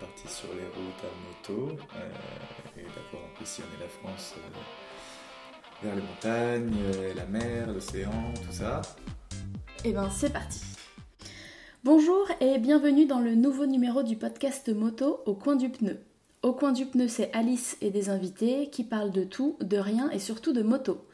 parti sur les routes à moto euh, et d'avoir pu sillonner la France euh, vers les montagnes, euh, la mer, l'océan, tout ça. Et ben c'est parti. Bonjour et bienvenue dans le nouveau numéro du podcast moto au coin du pneu. Au coin du pneu, c'est Alice et des invités qui parlent de tout, de rien et surtout de moto.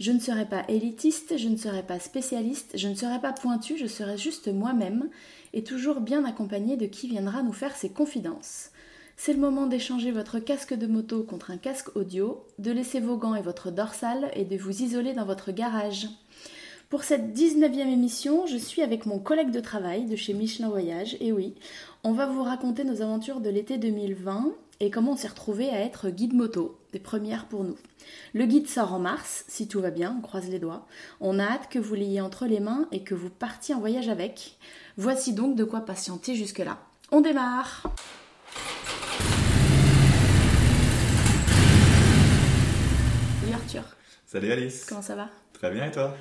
Je ne serai pas élitiste, je ne serai pas spécialiste, je ne serai pas pointu, je serai juste moi-même et toujours bien accompagné de qui viendra nous faire ses confidences. C'est le moment d'échanger votre casque de moto contre un casque audio, de laisser vos gants et votre dorsale et de vous isoler dans votre garage. Pour cette 19e émission, je suis avec mon collègue de travail de chez Michelin Voyage, et oui, on va vous raconter nos aventures de l'été 2020 et comment on s'est retrouvé à être guide moto, des premières pour nous. Le guide sort en mars, si tout va bien, on croise les doigts. On a hâte que vous l'ayez entre les mains et que vous partiez en voyage avec. Voici donc de quoi patienter jusque-là. On démarre Salut Arthur. Salut Alice. Comment ça va? Très bien et toi?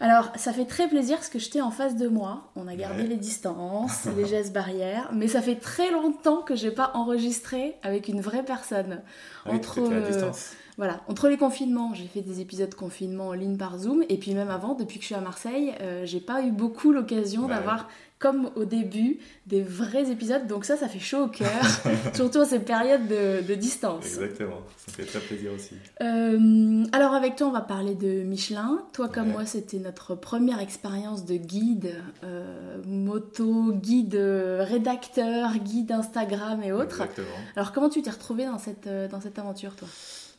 Alors, ça fait très plaisir parce que j'étais en face de moi. On a gardé Ouais. les distances, les gestes barrières, mais ça fait très longtemps que j'ai pas enregistré avec une vraie personne. Ah Entre, à euh, distance. Voilà, entre les confinements, j'ai fait des épisodes confinement en ligne par Zoom, et puis même avant, depuis que je suis à Marseille, euh, j'ai pas eu beaucoup l'occasion Ouais. d'avoir, comme au début, des vrais épisodes. Donc ça, ça fait chaud au cœur, surtout à ces périodes de, de distance. Exactement, ça fait très plaisir aussi. Euh, alors avec toi, on va parler de Michelin. Toi comme Ouais. moi, c'était notre première expérience de guide euh, moto, guide rédacteur, guide Instagram et autres. Exactement. Alors comment tu t'es retrouvé dans cette, euh, dans cette aventure, toi?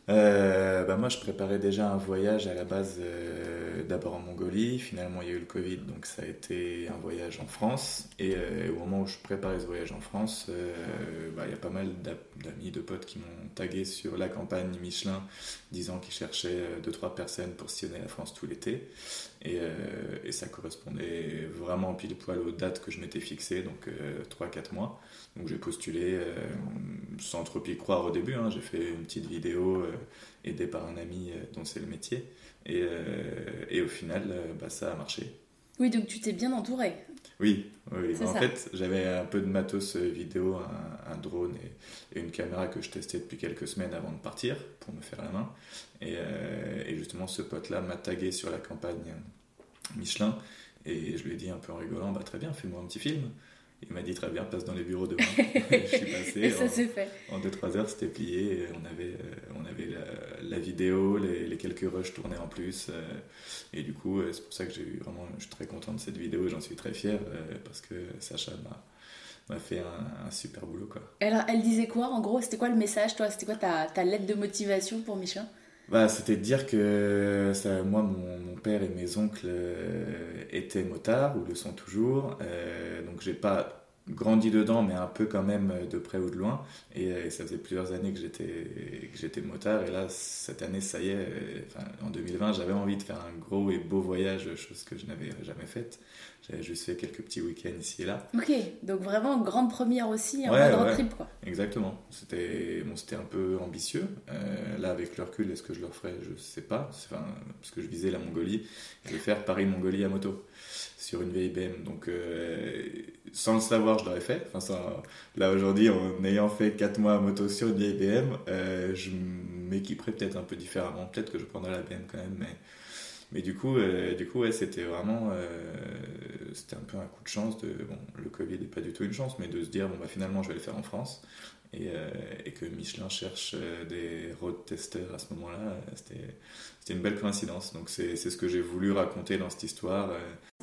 Euh, bah moi, je préparais déjà un voyage à la base, euh, d'abord en Mongolie. Finalement, il y a eu le Covid, donc ça a été un voyage en France. Et euh, au moment où je préparais ce voyage en France, euh, bah, il y a pas mal d'a- d'amis, de potes qui m'ont tagué sur la campagne Michelin, disant qu'ils cherchaient euh, deux trois personnes pour sillonner la France tout l'été. Et, euh, et ça correspondait vraiment pile poil aux dates que je m'étais fixées, donc 3-4 mois. Donc j'ai postulé euh, sans trop y croire au début. hein. J'ai fait une petite vidéo euh, aidée par un ami euh, dont c'est le métier. Et, euh, et au final, euh, bah, ça a marché. Oui, donc tu t'es bien entouré. Oui, oui. En ça. fait, j'avais un peu de matos euh, vidéo, un, un drone et, et une caméra que je testais depuis quelques semaines avant de partir pour me faire la main. Et, euh, et justement, ce pote-là m'a tagué sur la campagne Michelin et je lui ai dit un peu en rigolant, bah très bien, fais-moi un petit film. Il m'a dit très bien, passe dans les bureaux demain. je suis passé. Et ça en- s'est fait. en 2-3 heures, c'était plié. On avait, euh, on avait la, la vidéo, les, les quelques rushs tournés en plus. euh, et du coup, euh, c'est pour ça que j'ai eu vraiment, je suis très content de cette vidéo et j'en suis très fier parce que Sacha m'a m'a fait un, un super boulot. Quoi. Alors, elle disait quoi En gros, c'était quoi le message, toi? C'était quoi ta, ta lettre de motivation pour Michelin? Bah, C'était de dire que ça, moi, mon, père et mes oncles euh, étaient motards ou le sont toujours. euh, donc, j'ai pas grandi dedans, mais un peu quand même euh, de près ou de loin. Et, euh, et ça faisait plusieurs années que j'étais que j'étais motard. Et là, cette année, ça y est, euh, enfin, en 2020, j'avais envie de faire un gros et beau voyage, chose que je n'avais jamais faite. J'avais juste fait quelques petits week-ends ici et là. Ok, donc vraiment grande première aussi, en Ouais, road ouais. trip, quoi. Exactement. C'était bon, c'était un peu ambitieux. Euh, là, avec le recul, est-ce que je le referais? Je sais pas. Enfin, parce que je visais la Mongolie et de faire Paris-Mongolie à moto sur une vieille BM. Donc, euh, sans le savoir, je l'aurais fait. Enfin, ça- là, aujourd'hui, en ayant fait 4 mois à moto sur une vieille BM, euh, je m'équiperais peut-être un peu différemment. Peut-être que je prendrais la BM quand même, mais. Mais du coup, euh, du coup ouais, c'était vraiment euh, c'était un peu un coup de chance. De, bon, le Covid n'est pas du tout une chance, mais de se dire bon, bah, finalement, je vais le faire en France. Et, euh, et que Michelin cherche euh, des road testers à ce moment-là, c'était une belle coïncidence. Donc, c'est ce que j'ai voulu raconter dans cette histoire.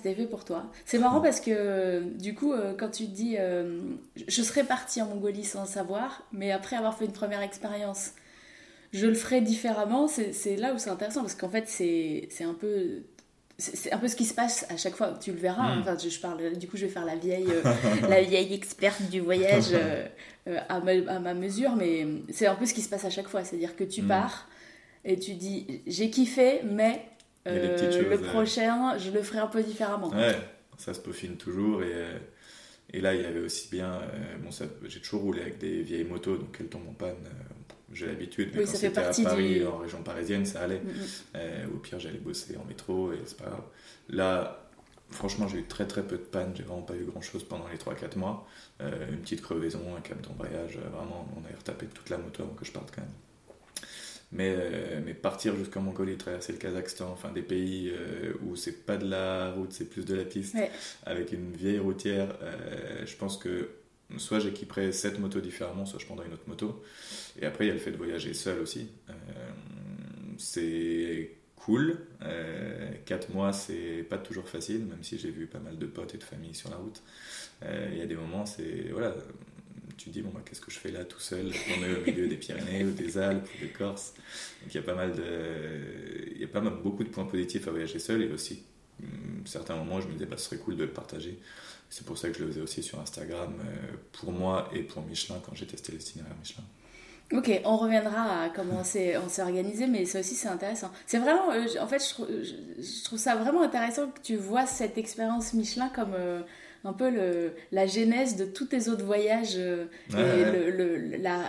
C'était fait pour toi. C'est marrant parce que, du coup, euh, quand tu te dis euh, je serais partie en Mongolie sans savoir, mais après avoir fait une première expérience, je le ferai différemment, c'est c'est là où c'est intéressant parce qu'en fait, c'est c'est un peu. C'est c'est un peu ce qui se passe à chaque fois, tu le verras. hein. Mm. Enfin, je, je parle, du coup, je vais faire la vieille, euh, la vieille experte du voyage euh, euh, à, ma, à ma mesure, mais c'est un peu ce qui se passe à chaque fois. C'est-à-dire que tu Mm. pars et tu dis j'ai kiffé, mais Euh, le euh. prochain, je le ferai un peu différemment. Ouais, ça se peaufine toujours. Et, euh, et là, il y avait aussi bien. bon, j'ai toujours roulé avec des vieilles motos, donc elles tombent en panne. j'ai l'habitude, mais Oui, quand c'était à Paris, du- en région parisienne, ça allait. Mm, mm. Euh, au pire, j'allais bosser en métro et c'est pas grave. Là, franchement, j'ai eu très très peu de panne, j'ai vraiment pas eu grand chose pendant les 3-4 mois. une petite crevaison, un câble d'embrayage, vraiment, on a retapé toute la moto avant que je parte quand même. Mais, mais partir jusqu'en Mongolie, traverser le Kazakhstan, enfin des pays où c'est pas de la route, c'est plus de la piste, avec une vieille routière, je pense que soit j'équiperai cette motos différemment, soit je prendrai une autre moto. Et après, il y a le fait de voyager seul aussi. Euh, c'est cool. Euh, 4 mois, c'est pas toujours facile, même si j'ai vu pas mal de potes et de familles sur la route. Euh, il y a des moments, c'est. Voilà, tu dis, bon, bah, qu'est-ce que je fais là tout seul On est au milieu des Pyrénées ou des Alpes ou des Corses? Donc il y a pas mal de. Il y a pas mal, beaucoup de points positifs à voyager seul et aussi, hum, certains moments, je me disais, bah, ce serait cool de le partager c'est pour ça que je le faisais aussi sur Instagram euh, pour moi et pour Michelin quand j'ai testé l'itinéraire Michelin. Ok, on reviendra à comment on s'est organisé, mais ça aussi c'est intéressant. C'est vraiment, euh, en fait, je trouve, ça vraiment intéressant que tu vois cette expérience Michelin comme euh, un peu le, la genèse de tous tes autres voyages, euh, et Le, la,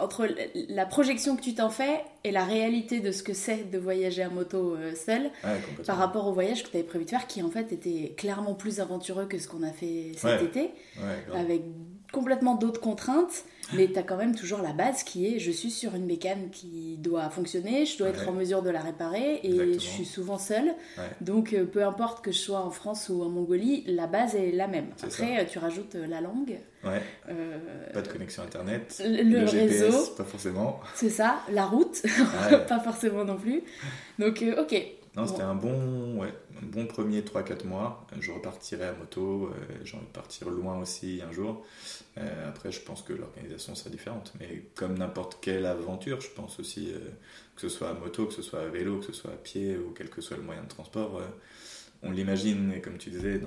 entre la projection que tu t'en fais et la réalité de ce que c'est de voyager à moto euh, seul, par rapport au voyage que tu avais prévu de faire, qui en fait était clairement plus aventureux que ce qu'on a fait cet été, avec complètement d'autres contraintes, mais tu as quand même toujours la base qui est je suis sur une bécane qui doit fonctionner, je dois être en mesure de la réparer et je suis souvent seule. Donc euh, peu importe que je sois en France ou en Mongolie, la base est la même. Après, euh, tu rajoutes euh, la langue. pas de connexion internet. Le, réseau. Pas forcément. C'est ça. La route. pas forcément non plus. Donc, ok. Non, c'était un bon, ouais, un bon premier 3-4 mois. Je repartirai à moto. J'ai envie de partir loin aussi un jour. Euh, après, je pense que l'organisation sera différente. Mais comme n'importe quelle aventure, je pense aussi, euh, que ce soit à moto, que ce soit à vélo, que ce soit à pied ou quel que soit le moyen de transport, euh, on l'imagine, et comme tu disais,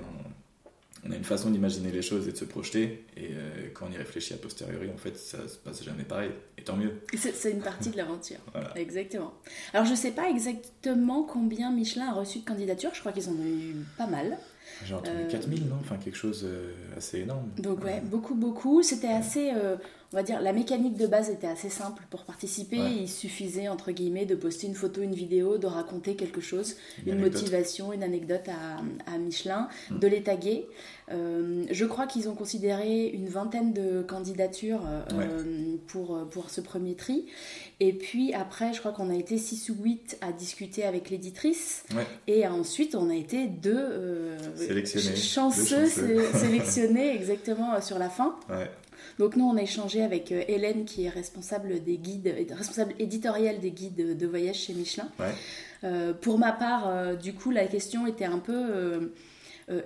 on a une façon d'imaginer les choses et de se projeter. Et quand on y réfléchit a posteriori, en fait, ça se passe jamais pareil. Et tant mieux. C'est une partie de l'aventure. Exactement. Alors, je ne sais pas exactement combien Michelin a reçu de candidatures. Je crois qu'ils en ont eu pas mal. J'ai entendu 4000, non? Enfin, quelque chose euh, assez énorme. Donc, ouais, beaucoup, beaucoup. C'était assez. Euh, on va dire, la mécanique de base était assez simple pour participer. Il suffisait, entre guillemets, de poster une photo, une vidéo, de raconter quelque chose, une, motivation, une anecdote à, Michelin, hmm. de les taguer. Euh, je crois qu'ils ont considéré une vingtaine de candidatures euh, pour, pour ce premier tri. Et puis après, je crois qu'on a été 6 ou 8 à discuter avec l'éditrice. Et ensuite, on a été deux, euh, chanceux, sélectionnés exactement sur la fin. Donc nous, on a échangé avec euh, Hélène, qui est responsable des guides, euh, responsable éditoriale des guides de voyage chez Michelin. Euh, pour ma part, du coup, la question était un peu...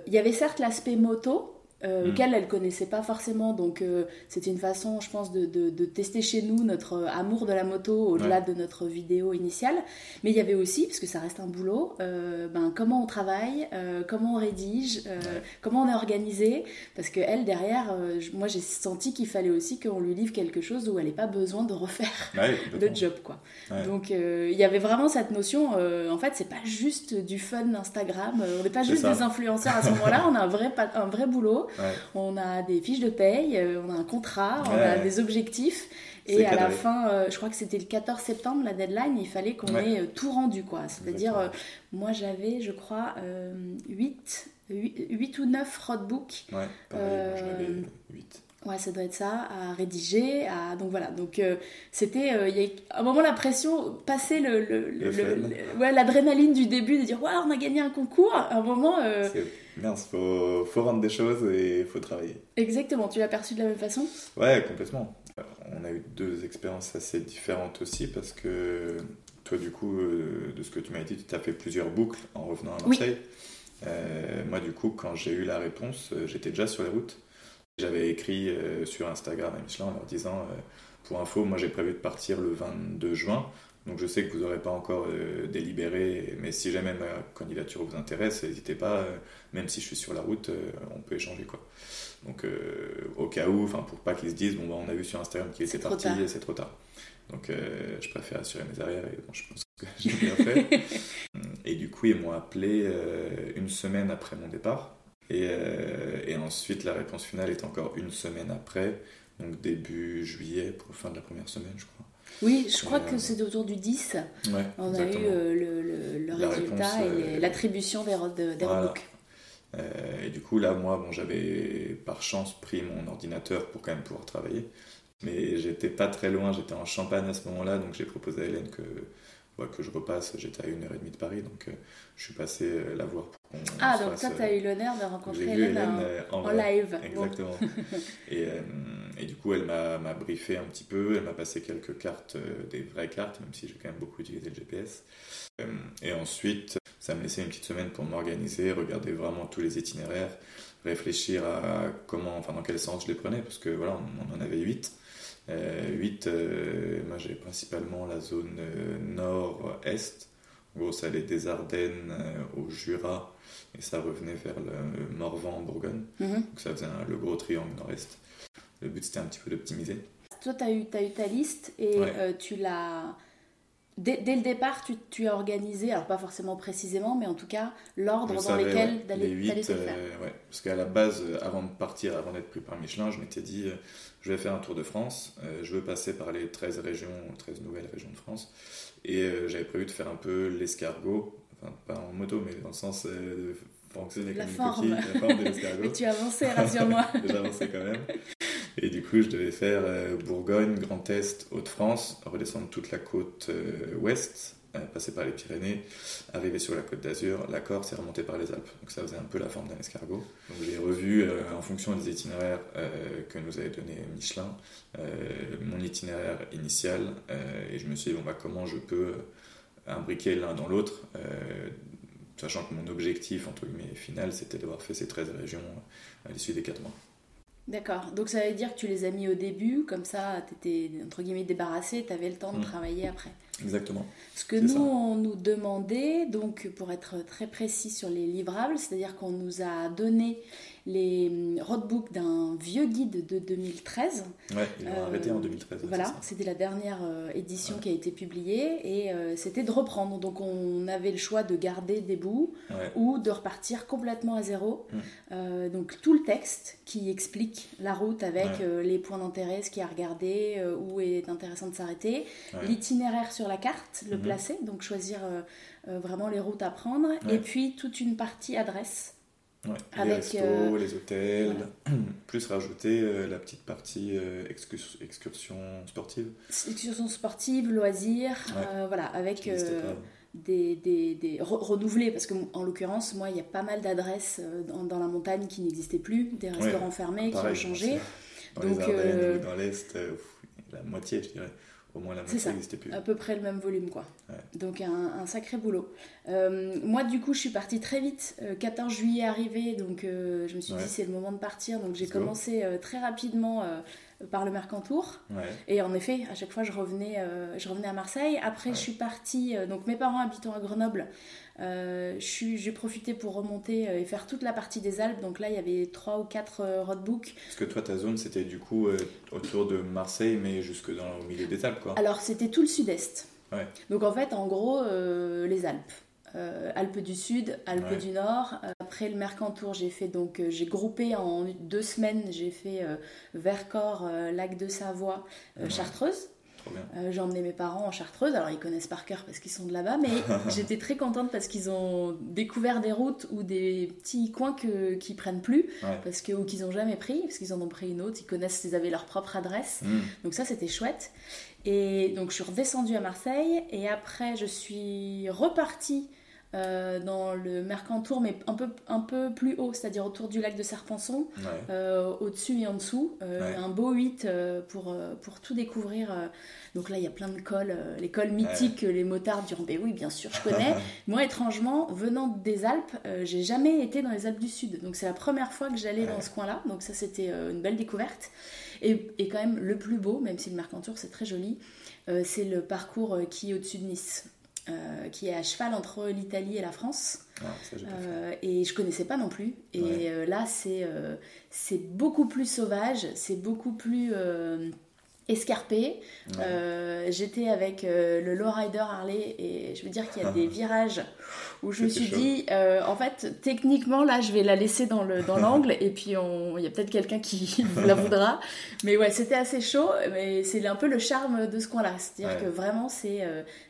Il y avait certes l'aspect moto, euh, mm. qu'elle, elle connaissait pas forcément. Donc, euh, c'était une façon, je pense, de, de, tester chez nous notre euh, amour de la moto au-delà de notre vidéo initiale. Mais il y avait aussi, parce que ça reste un boulot, ben, comment on travaille, comment on rédige, comment on est organisé. Parce que elle, derrière, moi, j'ai senti qu'il fallait aussi qu'on lui livre quelque chose où elle n'ait pas besoin de refaire le job, quoi. Donc, il y avait vraiment cette notion, en fait, c'est pas juste du fun Instagram, on n'est pas juste des influenceurs à ce moment-là, on a un vrai, un vrai boulot. On a des fiches de paye, euh, on a un contrat, on a des objectifs. Et à la fin, euh, je crois que c'était le 14 septembre, la deadline, il fallait qu'on ait euh, tout rendu. quoi. C'est-à-dire, moi j'avais, je crois, 8, 8, ou 9 roadbooks. Ouais, pareil, 8. Ouais, ça doit être ça, à rédiger. À... Donc voilà, donc c'était. il y a un moment, la pression, passer le, le, ouais, l'adrénaline du début, de dire Waouh, on a gagné un concours. À un moment, mince, faut, faut rendre des choses et il faut travailler. Exactement, tu l'as perçu de la même façon? Ouais, complètement. On a eu deux expériences assez différentes aussi parce que toi, du coup, euh, de ce que tu m'as dit, tu as fait plusieurs boucles en revenant à Marseille. Euh, moi, du coup, quand j'ai eu la réponse, euh, j'étais déjà sur les routes. J'avais écrit sur Instagram à Michelin en leur disant pour info, moi j'ai prévu de partir le 22 juin. Donc je sais que vous n'aurez pas encore euh, délibéré, mais si jamais ma candidature vous intéresse, n'hésitez pas, euh, même si je suis sur la route, euh, on peut échanger. quoi. Donc au cas où, pour pas qu'ils se disent, bon bah, on a vu sur Instagram qu'il était parti et c'est trop tard. Donc je préfère assurer mes arrières et je pense que j'ai bien fait. et du coup ils m'ont appelé une semaine après mon départ. Et, et, ensuite la réponse finale est encore une semaine après, donc début juillet pour fin de la première semaine je crois. Oui, je crois que c'est autour du 10. on a eu euh, le, le, résultat et euh, l'attribution des, des et du coup, là, moi, bon, j'avais par chance pris mon ordinateur pour quand même pouvoir travailler. Mais j'étais pas très loin, j'étais en Champagne à ce moment-là, donc j'ai proposé à Hélène que, que je repasse. J'étais à une heure et demie de Paris, donc je suis passé la voir pour qu'on. Ah, donc toi, tu as eu l'honneur de rencontrer Hélène, en, live. Exactement. et, et, du coup, elle m'a briefé un petit peu, elle m'a passé quelques cartes, des vraies cartes, même si j'ai quand même beaucoup utilisé le GPS. Et ensuite, ça me laissait une petite semaine pour m'organiser, regarder vraiment tous les itinéraires, réfléchir à comment, enfin dans quel sens je les prenais, parce que voilà, on, en avait 8. Euh, 8, euh, moi j'ai principalement la zone euh, nord-est. En gros, ça allait des Ardennes euh, au Jura et ça revenait vers le Morvan en Bourgogne. Mhm. Donc ça faisait le gros triangle nord-est. Le but c'était un petit peu d'optimiser. Toi, tu as, eu ta liste et tu l'as Dès, le départ, tu, tu, as organisé, alors pas forcément précisément, mais en tout cas l'ordre dans lequel d'aller les faire. Euh, ouais, parce qu'à la base, euh, avant de partir, avant d'être pris par Michelin, je m'étais dit, euh, je vais faire un tour de France, je veux passer par les 13 régions, 13 nouvelles régions de France, et j'avais prévu de faire un peu l'escargot, enfin pas en moto, mais dans le sens de fonctionner la comme forme. Une coquille, la forme de l'escargot. mais tu avancé, rassure-moi. Avancé quand même. Et du coup, je devais faire euh, Bourgogne, Grand Est, Hauts-de-France, redescendre toute la côte euh, ouest, euh, passer par les Pyrénées, arriver sur la côte d'Azur, la Corse et remonter par les Alpes. Donc ça faisait un peu la forme d'un escargot. Donc j'ai revu en fonction des itinéraires que nous avait donné Michelin, mon itinéraire initial, et je me suis dit, bon, bah, comment je peux imbriquer l'un dans l'autre sachant que mon objectif entre guillemets final c'était d'avoir fait ces 13 régions à l'issue des 4 mois. D'accord. Donc ça veut dire que tu les as mis au début, comme ça tu étais entre guillemets débarrassé, tu avais le temps de mm. travailler après. Exactement. Ce que nous, on nous demandait, donc pour être très précis sur les livrables, c'est-à-dire qu'on nous a donné les hum, roadbooks d'un vieux guide de 2013. Ouais, ils l'ont arrêté en 2013. Voilà, c'était la dernière euh, édition qui a été publiée et euh, c'était de reprendre. Donc on avait le choix de garder des bouts ou de repartir complètement à zéro. Hum. Euh, donc tout le texte qui explique la route avec les points d'intérêt, ce qu'il y a à regarder, où est intéressant de s'arrêter, l'itinéraire sur la carte, le mhm. placer, donc choisir vraiment les routes à prendre, et puis toute une partie adresse avec, les restos, euh, les hôtels, plus rajouter euh, la petite partie euh, excursion sportive. Excursion sportive, loisirs, voilà, avec des, des, des renouvelés, parce que en l'occurrence, moi, il y a pas mal d'adresses dans, dans, la montagne qui n'existaient plus, des restaurants fermés qui ont changé. Dans Donc, les dans l'Est, la moitié, je dirais au moins la moitié n'existait plus. À peu près le même volume, quoi. Donc un, sacré boulot. Euh, moi, du coup, je suis partie très vite. 14 euh, juillet arrivé, donc euh, je me suis dit c'est le moment de partir. Donc j'ai commencé très rapidement par le Mercantour. Et en effet, à chaque fois, je revenais, je revenais à Marseille. Après, je suis partie. donc mes parents habitant à Grenoble. Euh, j'ai profité pour remonter euh, et faire toute la partie des Alpes. Donc là, il y avait 3 ou 4 euh, roadbooks. Parce que toi, ta zone, c'était du coup autour de Marseille, mais jusque dans, au milieu des Alpes, quoi. Alors, c'était tout le sud-est. Donc en fait, en gros, les Alpes. Alpes du Sud, Alpes du Nord. après le Mercantour, j'ai fait donc j'ai groupé en deux semaines. J'ai fait Vercors, Lac de Savoie, Chartreuse. Euh, j'ai emmené mes parents en Chartreuse, alors ils connaissent par cœur parce qu'ils sont de là-bas, mais j'étais très contente parce qu'ils ont découvert des routes ou des petits coins que, qu'ils prennent plus, parce que, ou qu'ils n'ont jamais pris, parce qu'ils en ont pris une autre, ils connaissent, ils avaient leur propre adresse. Mm. Donc ça, c'était chouette. Et donc je suis redescendue à Marseille, et après je suis repartie euh, dans le Mercantour, mais un peu, un peu plus haut, c'est-à-dire autour du lac de Serpenson, euh, au-dessus et en dessous. Euh, un beau 8 pour, pour tout découvrir. Donc là, il y a plein de cols, les cols mythiques que les motards diront Ben oui, bien sûr, je connais. Moi, étrangement, venant des Alpes, j'ai jamais été dans les Alpes du Sud. Donc c'est la première fois que j'allais dans ce coin-là. Donc ça, c'était une belle découverte. Et, et, quand même, le plus beau, même si le Mercantour, c'est très joli, c'est le parcours qui est au-dessus de Nice. Euh, qui est à cheval entre l'Italie et la France. Ah, euh, et je connaissais pas non plus. Et euh, là, c'est c'est beaucoup plus sauvage, c'est beaucoup plus escarpé. J'étais avec le lowrider Harley et je veux dire qu'il y a des virages où je me suis dit, en fait, techniquement, là, je vais la laisser dans l'angle dans et puis il y a peut-être quelqu'un qui la voudra. Mais ouais, c'était assez chaud, mais c'est un peu le charme de ce coin-là. C'est-à-dire que vraiment, c'est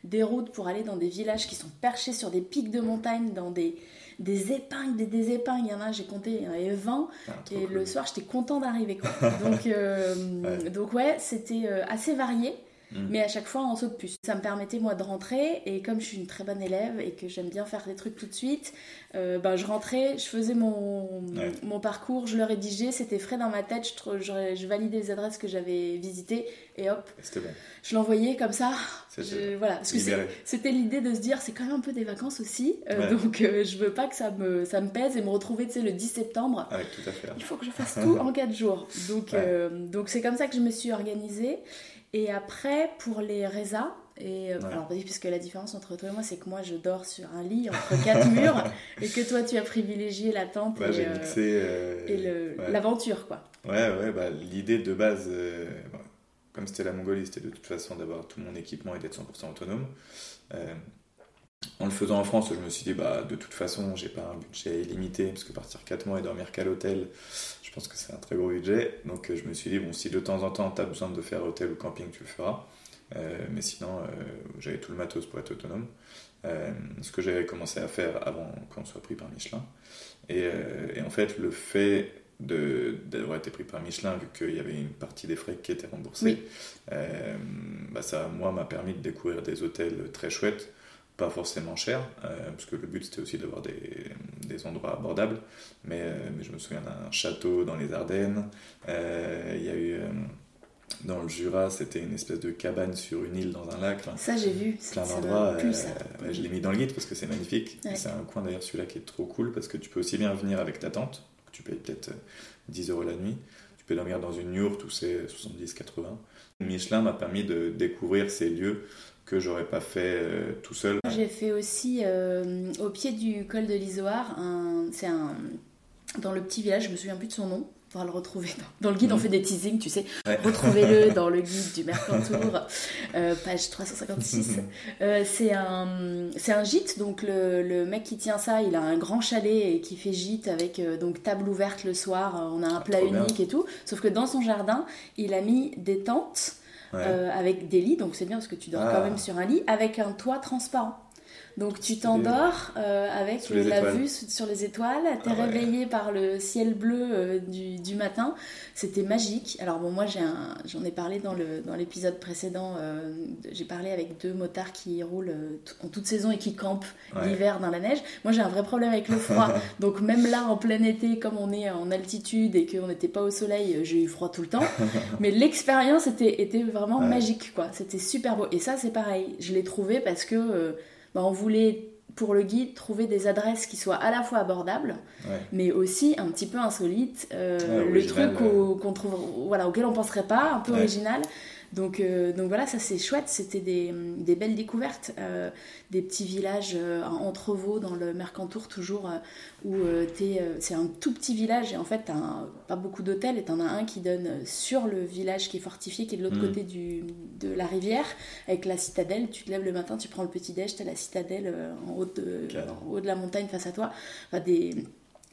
des routes pour aller dans des villages qui sont perchés sur des pics de montagne, dans des, des épingles, des, des épingles. Il y en a, j'ai compté, il y en avait 20. Ah, et cool. le soir, j'étais content d'arriver. donc, euh, Ouais. donc ouais, c'était euh, assez varié. Mm. Mais à chaque fois en saut de puce. Ça me permettait moi de rentrer et comme je suis une très bonne élève et que j'aime bien faire des trucs tout de suite, euh, ben, je rentrais, je faisais mon, Ouais. mon parcours, je le rédigeais, c'était frais dans ma tête, je, je, je validais les adresses que j'avais visitées et hop, bon. je l'envoyais comme ça. Je- voilà, parce que c'était l'idée de se dire c'est quand même un peu des vacances aussi, euh, Ouais. donc euh, je veux pas que ça me, ça me pèse et me retrouver tu sais, le 10 septembre. Avec tout à fait. Il faut que je fasse tout en 4 jours. Donc Ouais. euh, donc c'est comme ça que je me suis organisée. Et après, pour les résas, et euh, alors puisque la différence entre toi et moi, c'est que moi je dors sur un lit entre quatre murs et que toi tu as privilégié la tente et, euh, euh, et le- ouais. l'aventure quoi. Ouais, ouais, bah, l'idée de base, comme c'était la Mongolie, c'était de toute façon d'avoir tout mon équipement et d'être 100% autonome. En le faisant en France, je me suis dit, bah, de toute façon, j'ai pas un budget illimité, parce que partir 4 mois et dormir qu'à l'hôtel, je pense que c'est un très gros budget. Donc euh, je me suis dit, bon, si de temps en temps tu as besoin de faire hôtel ou camping, tu le feras. Euh, mais sinon, euh, j'avais tout le matos pour être autonome. Euh, ce que j'avais commencé à faire avant qu'on soit pris par Michelin. Et, et en fait, le fait d'avoir été pris par Michelin, vu qu'il y avait une partie des frais qui Oui. euh, bah ça, moi, m'a permis de découvrir des hôtels très chouettes, pas forcément chers, euh, parce que le but c'était aussi d'avoir des, des endroits abordables. Mais, euh, mais je me souviens d'un château dans les Ardennes. Euh, Il y a eu dans le Jura, c'était une espèce de cabane sur une île dans un lac. Ça j'ai vu, plein d'endroits. ouais, je l'ai mis dans le guide parce que c'est magnifique. Ouais. C'est un coin d'ailleurs celui-là qui est trop cool parce que tu peux aussi bien venir avec ta tente. Tu payes peut-être euh, 10 euros la nuit. Tu peux dormir dans une yourte où c'est 70-80. Michelin m'a permis de découvrir ces lieux que j'aurais pas fait euh, tout seul. J'ai fait aussi euh, au pied du col de l'Isoard, c'est un dans le petit village, je me souviens plus de son nom. On va le retrouver dans, dans le guide, on Mhm. fait des teasings, tu sais. Ouais. Retrouvez-le dans le guide du Mercantour, euh, page 356. Euh, c'est un, c'est un gîte, donc le, le mec qui tient ça, il a un grand chalet et qui fait gîte avec donc table ouverte le soir, on a un plat trop bien. unique et tout. Sauf que dans son jardin, il a mis des tentes Ouais. euh, avec des lits, donc c'est bien parce que tu dors Ah. quand même sur un lit, avec un toit transparent. Donc tu t'endors euh, avec la étoiles. vue sur les étoiles, t'es Ah ouais. réveillé par le ciel bleu euh, du, du matin, c'était magique. Alors bon moi j'en ai parlé dans le dans l'épisode précédent, euh, j'ai parlé avec deux motards qui roulent en toute saison et qui campent Ouais. l'hiver dans la neige. Moi j'ai un vrai problème avec le froid, donc même là en plein été comme on est en altitude et qu'on n'était pas au soleil, j'ai eu froid tout le temps. Mais l'expérience était, était vraiment Ouais. magique, quoi. C'était super beau. Et ça, c'est pareil. Je l'ai trouvé parce que bah, on voulait, pour le guide, trouver des adresses qui soient à la fois abordables, Ouais. mais aussi un petit peu insolites. Euh, Ouais, le truc au- qu'on trouve, voilà, auquel on penserait pas, un peu Ouais. original. Donc, euh, donc voilà, ça c'est chouette, c'était des, des belles découvertes, euh, des petits villages euh, en Entrevaux dans le Mercantour toujours, où c'est un tout petit village et en fait t'as un- pas beaucoup d'hôtels et t'en as un qui donne sur le village qui est fortifié, qui est de l'autre Mhm. côté du, de la rivière, avec la citadelle, tu te lèves le matin, tu prends le petit déj, t'as la citadelle en, haut de, Cadre. en haut de la montagne face à toi, enfin, des,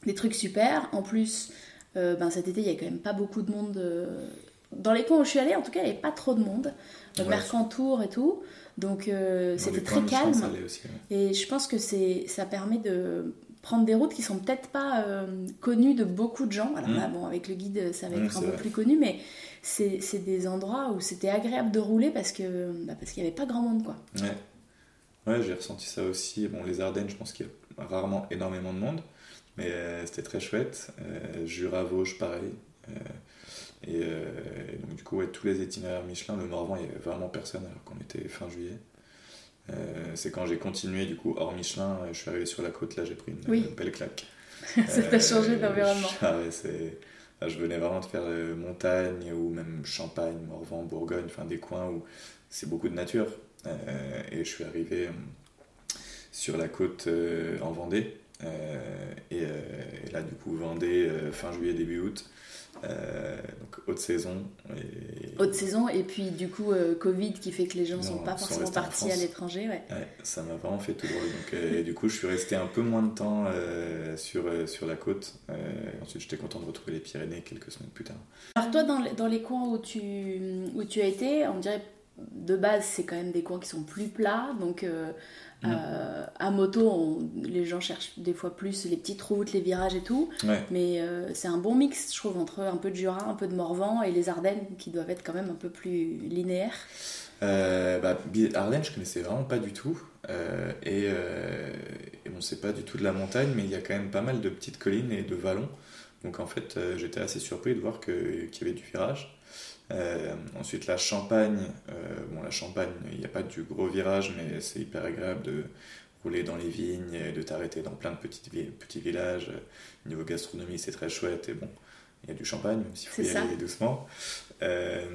des trucs super, en plus... euh, ben, cet été, il y a quand même pas beaucoup de monde. euh, Dans les coins où je suis allée, en tout cas, il n'y avait pas trop de monde. Ouais. Mercantour et tout. Donc, euh, c'était très calme. aussi, ouais. Et je pense que ça permet de prendre des routes qui sont peut-être pas euh, connues de beaucoup de gens. Alors Mm. là, bon, avec le guide, ça va Mm, être un c'est peu vrai. plus connu, mais c'est, des endroits où c'était agréable de rouler parce que bah, parce qu'il n'y avait pas grand monde, quoi. Ouais, ouais j'ai ressenti ça aussi. Bon, les Ardennes, je pense qu'il y a rarement énormément de monde, mais euh, c'était très chouette. Jura, Vosges, pareil. Euh, et, euh, et donc, du coup, ouais, tous les itinéraires Michelin, le Morvan, il n'y avait vraiment personne alors qu'on était fin juillet. Euh, c'est quand j'ai continué, du coup, hors Michelin, je suis arrivé sur la côte, là j'ai pris une, Oui. une belle claque. ça t'a changé Euh, d'environnement. je- ah ouais, c'est- je venais vraiment de faire euh, montagne ou même Champagne, Morvan, Bourgogne, enfin des coins où c'est beaucoup de nature. Euh, et je suis arrivé euh, sur la côte euh, en Vendée. Euh, et, euh, et là, du coup, Vendée, euh, fin juillet, début août. Euh, donc haute saison. Et, Haute saison, et puis du coup, euh, Covid qui fait que les gens Non, sont pas forcément partis à l'étranger. Ouais. Ouais, ça m'a vraiment fait tout drôle. Donc, euh, et du coup, je suis resté un peu moins de temps sur, sur la côte. Ensuite, j'étais content de retrouver les Pyrénées quelques semaines plus tard. Alors toi, dans les, dans les coins où tu, où tu as été, on dirait de base, c'est quand même des coins qui sont plus plats, donc euh, à moto, les gens cherchent des fois plus les petites routes, les virages et tout. Mais euh, c'est un bon mix, je trouve, entre un peu de Jura, un peu de Morvan et les Ardennes qui doivent être quand même un peu plus linéaires. Euh, bah, Ardennes, je connaissais vraiment pas du tout. et, et bon, c'est pas du tout de la montagne, mais il y a quand même pas mal de petites collines et de vallons. Donc en fait, j'étais assez surpris de voir qu'il y avait du virage. Euh, ensuite, la Champagne. Euh, bon, la Champagne, il n'y a pas du gros virage, mais c'est hyper agréable de rouler dans les vignes et de t'arrêter dans plein de petites petits villages. Niveau gastronomie, c'est très chouette et bon, il y a du champagne, même s'il faut y aller doucement. Euh,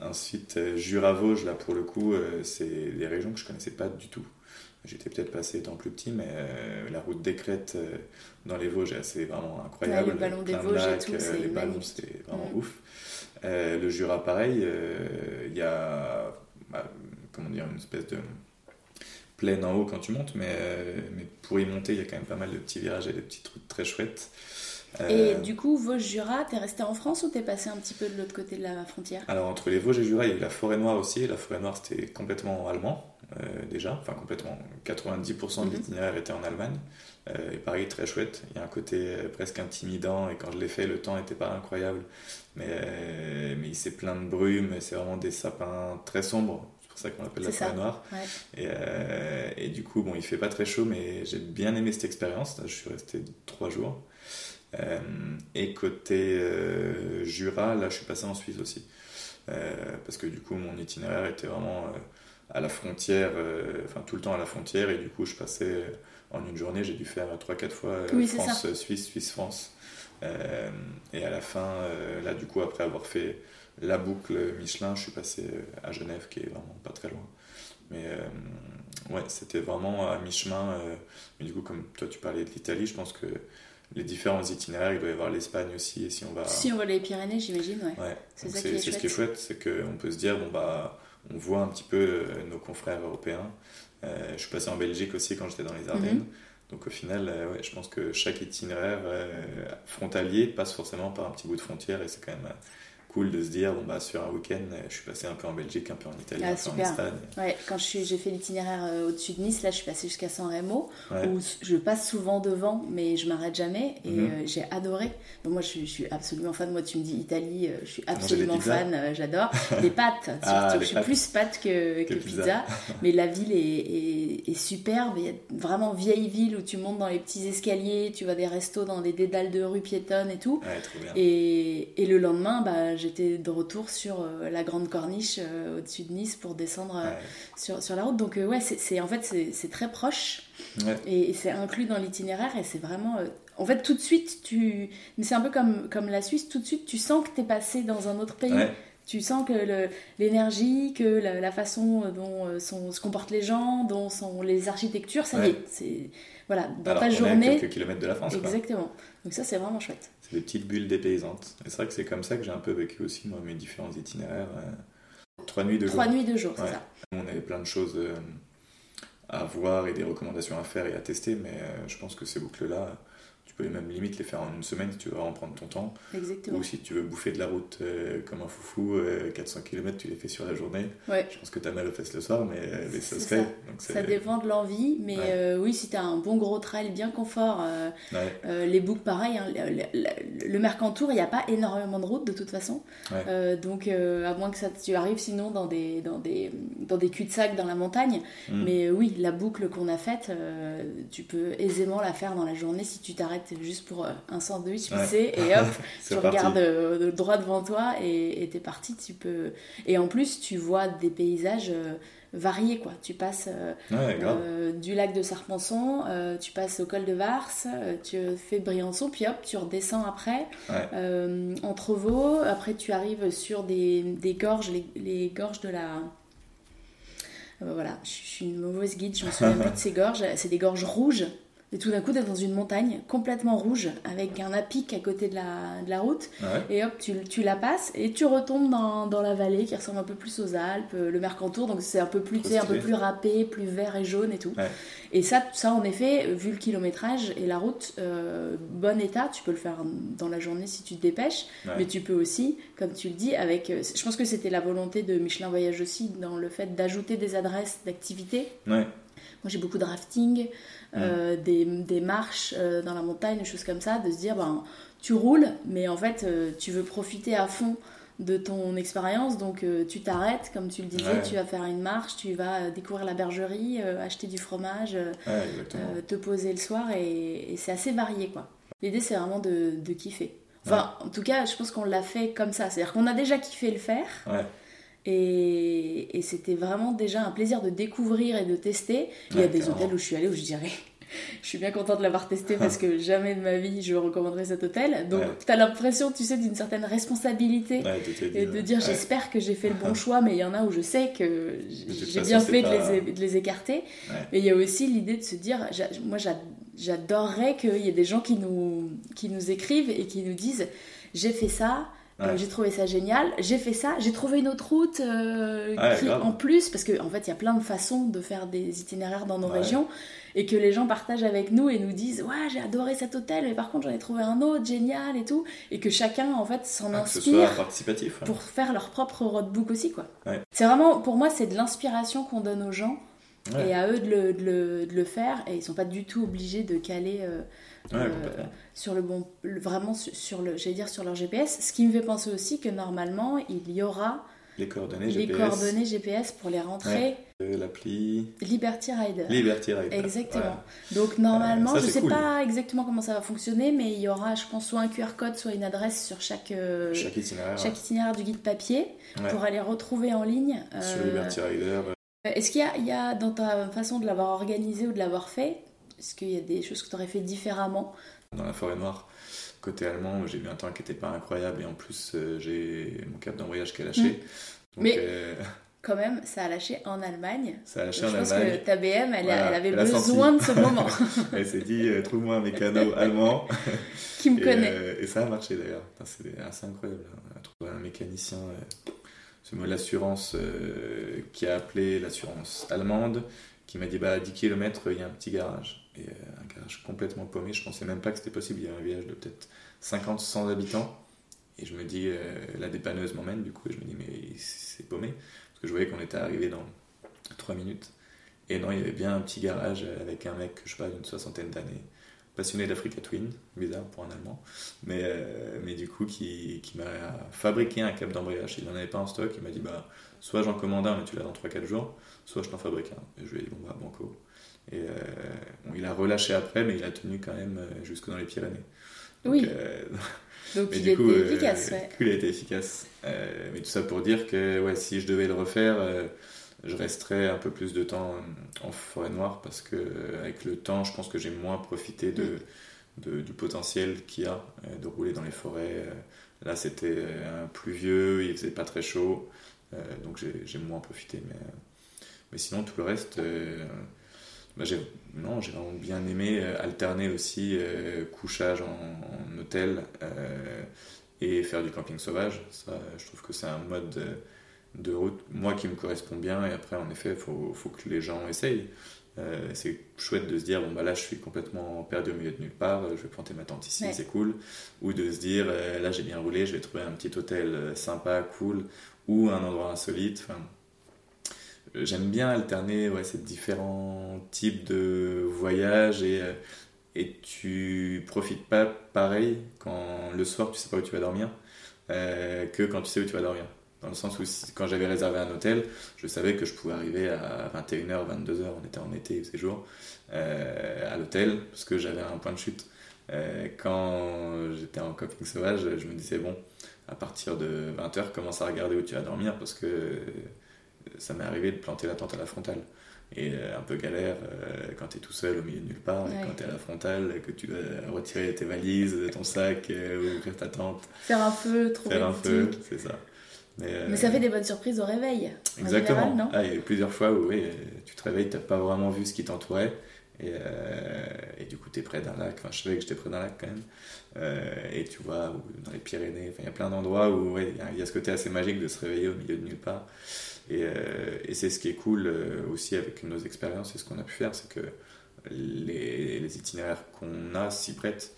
ensuite, Jura-Vosges, là pour le coup, c'est des régions que je connaissais pas du tout. J'étais peut-être passé étant plus petit, mais la route des Crêtes dans les Vosges, c'est vraiment incroyable. les ballons des Vosges et tout, c'est Les ballons, c'est vraiment mm. ouf. Euh, le Jura, pareil, euh, il y a bah, comment dire, une espèce de plaine en haut quand tu montes, mais, euh, mais pour y monter, il y a quand même pas mal de petits virages et de petites routes très chouettes. Et du coup, Vosges-Jura, t'es resté en France ou t'es passé un petit peu de l'autre côté de la frontière? Alors, entre les Vosges et Jura, il y a eu la forêt noire aussi. La forêt noire, c'était complètement allemand, déjà. Enfin, complètement. 90% de mhm. l'itinéraire était en Allemagne. et pareil, très chouette. Il y a un côté presque intimidant. Et quand je l'ai fait, le temps n'était pas incroyable. Mais, mais il s'est plein de brume, c'est vraiment des sapins très sombres. C'est pour ça qu'on l'appelle la forêt noire. Et, euh, et, du coup, bon, il fait pas très chaud, mais j'ai bien aimé cette expérience. Je suis resté trois jours. Euh, et côté euh, Jura, là, je suis passé en Suisse aussi. parce que du coup, mon itinéraire était vraiment à la frontière, enfin tout le temps à la frontière. Et du coup, je passais en une journée, j'ai dû faire 3-4 fois France-Suisse, Suisse-France. Euh, et à la fin, euh, là, du coup, après avoir fait la boucle Michelin, je suis passé à Genève, qui est vraiment pas très loin. Mais euh, ouais, c'était vraiment à mi-chemin. mais du coup, comme toi, tu parlais de l'Italie, je pense que les différents itinéraires, il doit y avoir l'Espagne aussi. Et si on va. Si on va les Pyrénées, j'imagine, ouais. ouais. C'est ça qui est, ce qui est chouette, c'est qu'on peut se dire, bon, bah, on voit un petit peu nos confrères européens. je suis passé en Belgique aussi quand j'étais dans les Ardennes. Mhm. Donc au final, euh, ouais, je pense que chaque itinéraire euh, frontalier passe forcément par un petit bout de frontière et c'est quand même cool de se dire bon bah sur un week-end je suis passé un peu en Belgique un peu en Italie ah, un peu en Espagne. Ouais, quand j'ai fait l'itinéraire euh, au-dessus de Nice là je suis passé jusqu'à San Remo où je passe souvent devant mais je m'arrête jamais et mhm. euh, j'ai adoré. Moi je, suis absolument fan. Moi tu me dis Italie euh, je suis absolument fan j'adore. Les pâtes ah, surtout je suis plus pâtes que, que, pizza, mais la ville est, est, superbe. Il y a vraiment vieille ville où tu montes dans les petits escaliers tu vas des restos dans des dédales de rue piétonnes et tout. Et, et le lendemain bah j'étais de retour sur euh, la grande corniche euh, au-dessus de Nice pour descendre euh, sur, sur, la route. Donc ouais, c'est en fait c'est très proche et, c'est inclus dans l'itinéraire et c'est vraiment en fait tout de suite tu mais c'est un peu comme comme la Suisse tout de suite tu sens que tu es passé dans un autre pays. Tu sens que l'énergie, que la, façon dont sont, se comportent les gens, dont sont les architectures, ça y est. C'est, voilà, dans ta journée. Est à quelques kilomètres de la France. Exactement. Donc ça, c'est vraiment chouette des petites bulles dépaysantes. Et c'est vrai que c'est comme ça que j'ai un peu vécu aussi, moi, mes différents itinéraires. Euh, trois nuits de jours. Trois nuits de jours, c'est ça. On avait plein de choses euh, à voir et des recommandations à faire et à tester, mais euh, je pense que ces boucles-là, tu peux même limite les faire en une semaine si tu veux vraiment prendre ton temps. Exactement. Ou si tu veux bouffer de la route euh, comme un foufou, 400 euh, km, tu les fais sur la journée. Ouais. Je pense que tu as mal aux fesses le soir, mais, euh, ça se fait. ça dépend de l'envie, mais oui, si tu as un bon gros trail bien confort, les boucles pareil, hein, le, Mercantour, il n'y a pas énormément de routes de toute façon. donc, à moins que ça, tu arrives sinon dans des, dans des, dans des cul-de-sac dans la montagne. Mm. Mais oui, la boucle qu'on a faite, tu peux aisément la faire dans la journée si tu t'arrêtes juste pour euh, un sandwich sais et hop, tu regardes euh, droit devant toi et t'es parti. Tu peux... Et en plus, tu vois des paysages euh, variés quoi. Tu passes du lac de Sarpenson, tu passes au col de Vars, tu fais Briançon, puis hop, tu redescends après en Trevaux. Après, tu arrives sur des, des gorges, les, les, gorges de la. voilà, je suis une mauvaise guide, je me souviens plus de ces gorges. C'est des gorges rouges. Et tout d'un coup, tu es dans une montagne complètement rouge avec un apic à côté de la, de la route. Et hop, tu, tu, la passes et tu retombes dans, dans, la vallée qui ressemble un peu plus aux Alpes, le Mercantour. Donc c'est un peu plus, un peu plus râpé, plus vert et jaune et tout. Et ça, ça, en effet, vu le kilométrage et la route, euh, bon état, tu peux le faire dans la journée si tu te dépêches. Mais tu peux aussi, comme tu le dis, avec. Euh, je pense que c'était la volonté de Michelin Voyage aussi dans le fait d'ajouter des adresses d'activité. Moi j'ai beaucoup de rafting, euh, des, des, marches euh, dans la montagne, des choses comme ça, de se dire ben, tu roules, mais en fait euh, tu veux profiter à fond de ton expérience, donc tu t'arrêtes, comme tu le disais, tu vas faire une marche, tu vas découvrir la bergerie, acheter du fromage, te poser le soir, et, c'est assez varié quoi. L'idée c'est vraiment de, de, kiffer. Enfin, en tout cas, je pense qu'on l'a fait comme ça, c'est-à-dire qu'on a déjà kiffé le faire. Et, et c'était vraiment déjà un plaisir de découvrir et de tester. Il y a des hôtels où je suis allée où je dirais je suis bien contente de l'avoir testé parce que jamais de ma vie je recommanderais cet hôtel. Donc tu as l'impression, tu sais, d'une certaine responsabilité et de dire j'espère que j'ai fait le bon choix, mais il y en a où je sais que j'ai bien fait de, les, de, les, écarter. Mais il y a aussi l'idée de se dire, moi j'adorerais qu'il y ait des gens qui nous, qui nous écrivent et qui nous disent j'ai fait ça, euh, j'ai trouvé ça génial. J'ai fait ça. J'ai trouvé une autre route euh, en plus, parce qu'en en fait, il y a plein de façons de faire des itinéraires dans nos régions et que les gens partagent avec nous et nous disent Ouais, j'ai adoré cet hôtel, mais par contre, j'en ai trouvé un autre génial et tout. Et que chacun, en fait, s'en inspire pour faire leur propre roadbook aussi, quoi. C'est vraiment, pour moi, c'est de l'inspiration qu'on donne aux gens et à eux de le, de, le, faire. Et ils sont pas du tout obligés de caler. Euh, euh, sur le bon, vraiment sur le, j'allais dire sur leur GPS. Ce qui me fait penser aussi que normalement il y aura les coordonnées les GPS. coordonnées GPS pour les rentrer. Euh, l'appli Liberty Rider. Liberty Rider. Exactement. Donc normalement, je ne sais pas exactement comment ça va fonctionner, mais il y aura, je pense, soit un QR code, soit une adresse sur chaque, euh, chaque, itinéraire, chaque itinéraire du guide papier pour aller retrouver en ligne. Sur Liberty Rider. Est-ce qu'il y, y, a dans ta façon de l'avoir organisé ou de l'avoir fait, est-ce qu'il y a des choses que tu aurais fait différemment Dans la forêt noire, côté allemand, j'ai eu un temps qui n'était pas incroyable et en plus euh, j'ai mon câble d'embrayage qui a lâché. Mais euh, quand même, ça a lâché en Allemagne. Ça a lâché en Allemagne. Je pense que ta BM, elle, avait besoin de ce moment. elle s'est dit, euh, trouve-moi un mécano allemand. qui me connaît. et ça a marché d'ailleurs. C'est assez incroyable. On a trouvé un mécanicien, ce mot l'assurance, qui a appelé l'assurance allemande, qui m'a dit, bah à 10 km, il y a un petit garage et euh, un garage complètement paumé. Je pensais même pas que c'était possible. Il y a un village de peut-être 50-100 habitants. Et je me dis, euh, la dépanneuse m'emmène, du coup, et je me dis, mais c'est paumé. Parce que je voyais qu'on était arrivé dans 3 minutes. Et non, il y avait bien un petit garage avec un mec, je sais pas, d'une soixantaine d'années, passionné d'Africa Twin, bizarre pour un Allemand, mais, euh, mais du coup, qui, qui m'a fabriqué un câble d'embrayage. Il n'en avait pas en stock, il m'a dit, bah, soit j'en commande un, mais tu l'as dans 3-4 jours, soit je t'en fabrique un. Et je lui ai dit, bon, bah, banco. Et euh, il a relâché après, mais il a tenu quand même euh, jusque dans les Pyrénées. oui. Donc il efficace. Ouais. il a été efficace. mais tout ça pour dire que ouais, si je devais le refaire, je resterais un peu plus de temps en forêt noire parce que avec le temps, je pense que j'ai moins profité de, du potentiel qu'il y a de rouler dans les forêts. Là, c'était pluvieux, il faisait pas très chaud, donc j'ai moins profité. Mais, mais sinon, tout le reste, bah, j'ai non j'ai vraiment bien aimé euh, alterner aussi euh, couchage en, hôtel euh, et faire du camping sauvage. Ça je trouve que c'est un mode de, route moi qui me correspond bien et après en effet faut faut que les gens essayent. C'est chouette de se dire bon bah là je suis complètement perdu au milieu de nulle part je vais planter ma tente ici c'est cool. Ou de se dire là j'ai bien roulé je vais trouver un petit hôtel sympa cool ou un endroit insolite enfin j'aime bien alterner ouais, ces différents types de voyages et, euh, et tu profites pas pareil quand le soir tu sais pas où tu vas dormir euh, que quand tu sais où tu vas dormir. Dans le sens où quand j'avais réservé un hôtel, je savais que je pouvais arriver à 21h, 22h, on était en été, ces jours, euh, à l'hôtel parce que j'avais un point de chute. quand j'étais en camping sauvage, je me disais bon, à partir de 20h, commence à regarder où tu vas dormir parce que ça m'est arrivé de planter la tente à la frontale. Et euh, un peu galère euh, quand tu es tout seul au milieu de nulle part, et quand tu es à la frontale, que tu dois retirer tes valises, ton sac, euh, ouvrir ta tente. Faire un feu, trouver Faire un feu, c'est ça. Mais, ça fait des bonnes surprises au réveil. Exactement. ah, il y a eu plusieurs fois où oui, tu te réveilles, tu n'as pas vraiment vu ce qui t'entourait. Et, et, du coup, tu es près d'un lac. Enfin, je savais que j'étais près d'un lac quand même. et tu vois, dans les Pyrénées, il y a plein d'endroits où il y, y, a ce côté assez magique de se réveiller au milieu de nulle part. Euh, et, c'est ce qui est cool euh, aussi avec nos expériences et ce qu'on a pu faire, c'est que les, itinéraires qu'on a s'y prêtent.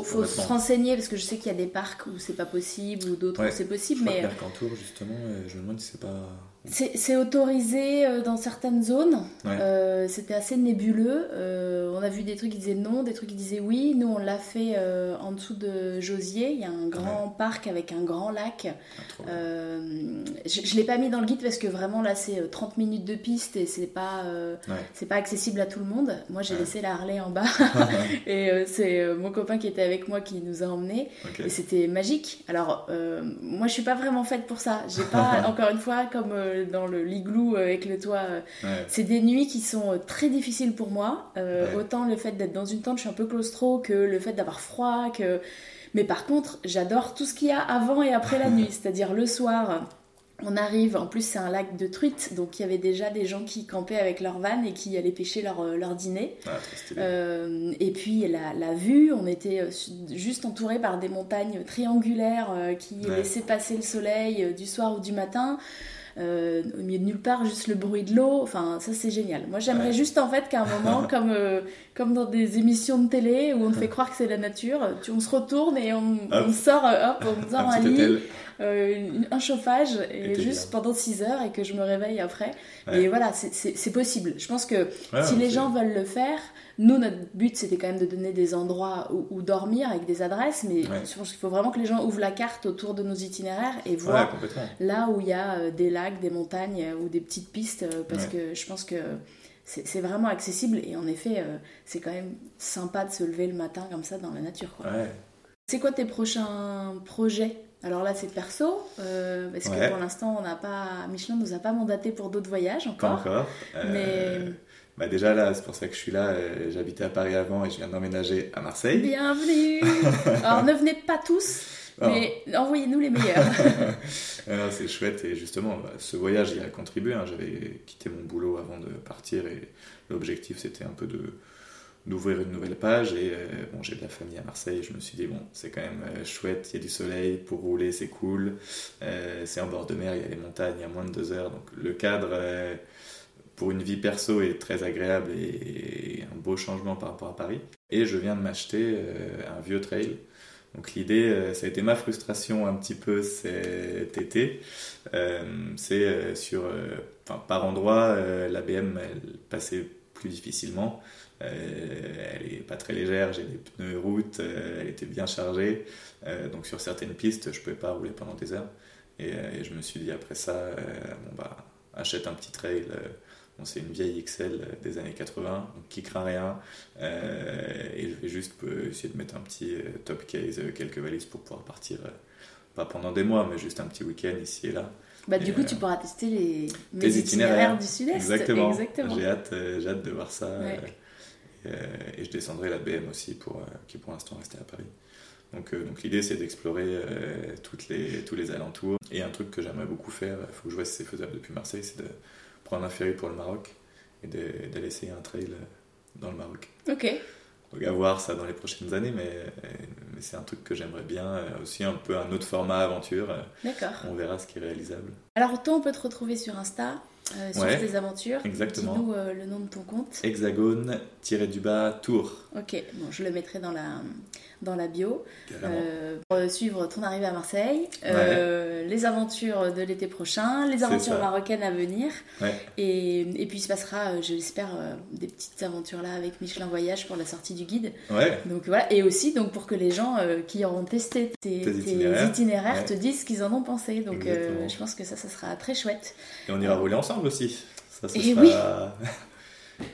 faut se renseigner parce que je sais qu'il y a des parcs où c'est pas possible ou d'autres Ouais, où c'est Je possible, crois mais Mercantour, justement, euh, je me demande si c'est pas. C'est autorisé euh, dans certaines zones. Ouais. Euh, C'était assez nébuleux. Euh, on a vu des trucs qui disaient non, des trucs qui disaient oui. Nous, on l'a fait euh, en dessous de Josier. Il y a un grand parc avec un grand lac. Ah, je je l'ai pas mis dans le guide parce que vraiment là, c'est euh, 30 minutes de piste et pas, euh, Ouais. c'est pas accessible à tout le monde. Moi, j'ai laissé la Harley en bas et c'est mon copain qui était avec moi qui nous a emmenés. Et c'était magique. Alors, moi, je suis pas vraiment faite pour ça. J'ai pas, encore une fois, comme euh, dans le l'igloo euh, avec le toit, euh, Ouais. c'est des nuits qui sont euh, très difficiles pour moi. Ouais. Autant le fait d'être dans une tente, je suis un peu claustro, que le fait d'avoir froid, que. Mais par contre, j'adore tout ce qu'il y a avant et après la nuit. C'est-à-dire le soir. On arrive, en plus c'est un lac de truites, donc il y avait déjà des gens qui campaient avec leur van et qui allaient pêcher leur, leur dîner. Ah. Euh, et puis la, la vue, on était juste entouré par des montagnes triangulaires qui Ouais. laissaient passer le soleil du soir ou du matin. Euh, au milieu de nulle part, juste le bruit de l'eau. Enfin, ça c'est génial. Moi j'aimerais Ouais. juste en fait qu'à un moment, comme, euh, comme dans des émissions de télé où on te fait croire que c'est la nature, tu, on se retourne et on, sort, euh, hop, on sort un un, petit lit, hôtel. Euh, une- un chauffage et juste bien. pendant 6 heures et que je me réveille après. Ouais. Et voilà, c'est- possible. Je pense que Ouais, si les gens veulent le faire, nous, notre but, c'était quand même de donner des endroits où, où dormir avec des adresses, mais Ouais. je pense qu'il faut vraiment que les gens ouvrent la carte autour de nos itinéraires et voient là où il y a euh, des lacs, des montagnes euh, ou des petites pistes, parce que je pense que c'est vraiment accessible et en effet, c'est quand même sympa de se lever le matin comme ça dans la nature. quoi. C'est quoi tes prochains projets? Alors là, c'est perso, euh, parce Ouais. que pour l'instant, on n'a pas, Michelin nous a pas mandaté pour d'autres voyages Pas encore. encore. Euh, Mais- bah déjà là, c'est pour ça que je suis là. euh, J'habitais à Paris avant et je viens d'emménager à Marseille. Bienvenue Alors ne venez pas tous, mais envoyez-nous les meilleurs. C'est chouette et justement, bah, ce voyage y a contribué. hein. J'avais quitté mon boulot avant de partir et l'objectif c'était un peu de d'ouvrir une nouvelle page et euh, bon j'ai de la famille à Marseille je me suis dit bon c'est quand même euh, chouette il y a du soleil pour rouler c'est cool Euh, c'est en bord de mer il y a les montagnes a moins de deux heures donc le cadre pour une vie perso est très agréable et un beau changement par rapport à Paris et je viens de m'acheter un vieux trail donc l'idée, ça a été ma frustration un petit peu cet été. C'est sur, par endroits, euh, la BM passait plus difficilement. Euh, elle est pas très légère, j'ai des pneus route, euh, elle était bien chargée. Euh, donc sur certaines pistes, je pouvais pas rouler pendant des heures. Et, et je me suis dit après ça, bon bah achète un petit trail. Bon, c'est une vieille XL des années 80, donc qui craint rien. Euh, et je vais juste essayer de mettre un petit top case, quelques valises pour pouvoir partir, pas pendant des mois, mais juste un petit week-end ici et là. Bah, du coup, euh, tu pourras tester les, Les itinéraires, itinéraires. du Sud-Est. Exactement. Exactement. J'ai hâte, euh, hâte de voir ça. Ouais. Euh, et, je descendrai la BM aussi, pour, euh, qui pour l'instant restait à Paris. Donc, euh, donc l'idée, c'est d'explorer euh, toutes les, tous les alentours. Et un truc que j'aimerais beaucoup faire, il faut que je vois si c'est faisable depuis Marseille, c'est de prendre un ferry pour le Maroc et de- d'aller essayer un trail dans le Maroc. Ok. Donc à voir ça dans les prochaines années, mais, mais c'est un truc que j'aimerais bien. Aussi un peu un autre format aventure. D'accord. On verra ce qui est réalisable. Alors, toi, on peut te retrouver sur Insta, euh, sur Ouais. tes aventures. Exactement. Dis-nous euh, le nom de ton compte. Hexagone, tiré du bas, tour. Ok, bon, je le mettrai dans la, dans la bio. Euh, pour suivre ton arrivée à Marseille, euh, les aventures de l'été prochain, les aventures ça. marocaines à venir. Ouais. Et, et puis il se passera, euh, je l'espère, des petites aventures là avec Michelin Voyage pour la sortie du guide. Ouais, Donc voilà, et aussi donc pour que les gens qui auront testé tes, Tes tes itinéraires. te disent ce qu'ils en ont pensé. Donc je pense que ça, ça sera très chouette. et on ira rouler ensemble aussi. Ça, ce Et sera Oui.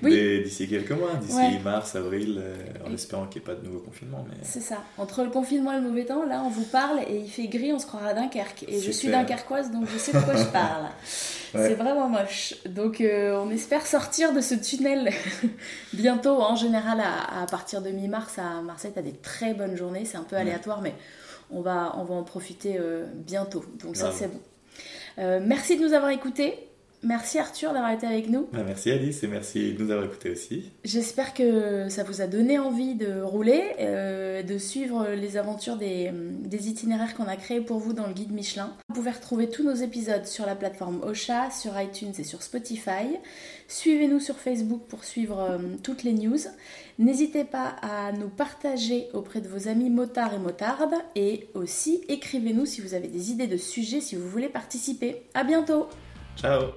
dès- d'ici quelques mois, d'ici Ouais. mars, avril, euh, en espérant qu'il n'y ait pas de nouveau confinement. Mais... C'est ça. Entre le confinement et le mauvais temps, là on vous parle et il fait gris, on se croira à Dunkerque. Et je suis clair. dunkerquoise donc je sais de quoi je parle. Ouais. C'est vraiment moche. Donc euh, on espère sortir de ce tunnel bientôt. En général, à, à partir de mi-mars à Marseille, tu as des très bonnes journées. C'est un peu aléatoire, mais on va, on va en profiter euh, bientôt. Donc ça, c'est bon. Euh, merci de nous avoir écoutés. Merci Arthur d'avoir été avec nous. Bah, merci Alice et merci de nous avoir écoutés aussi. J'espère que ça vous a donné envie de rouler, euh, de suivre les aventures des, des itinéraires qu'on a créés pour vous dans le guide Michelin. Vous pouvez retrouver tous nos épisodes sur la plateforme Ocha, sur iTunes et sur Spotify. Suivez-nous sur Facebook pour suivre euh, toutes les news. N'hésitez pas à nous partager auprès de vos amis motards et motardes et aussi écrivez-nous si vous avez des idées de sujets, si vous voulez participer. À bientôt Ciao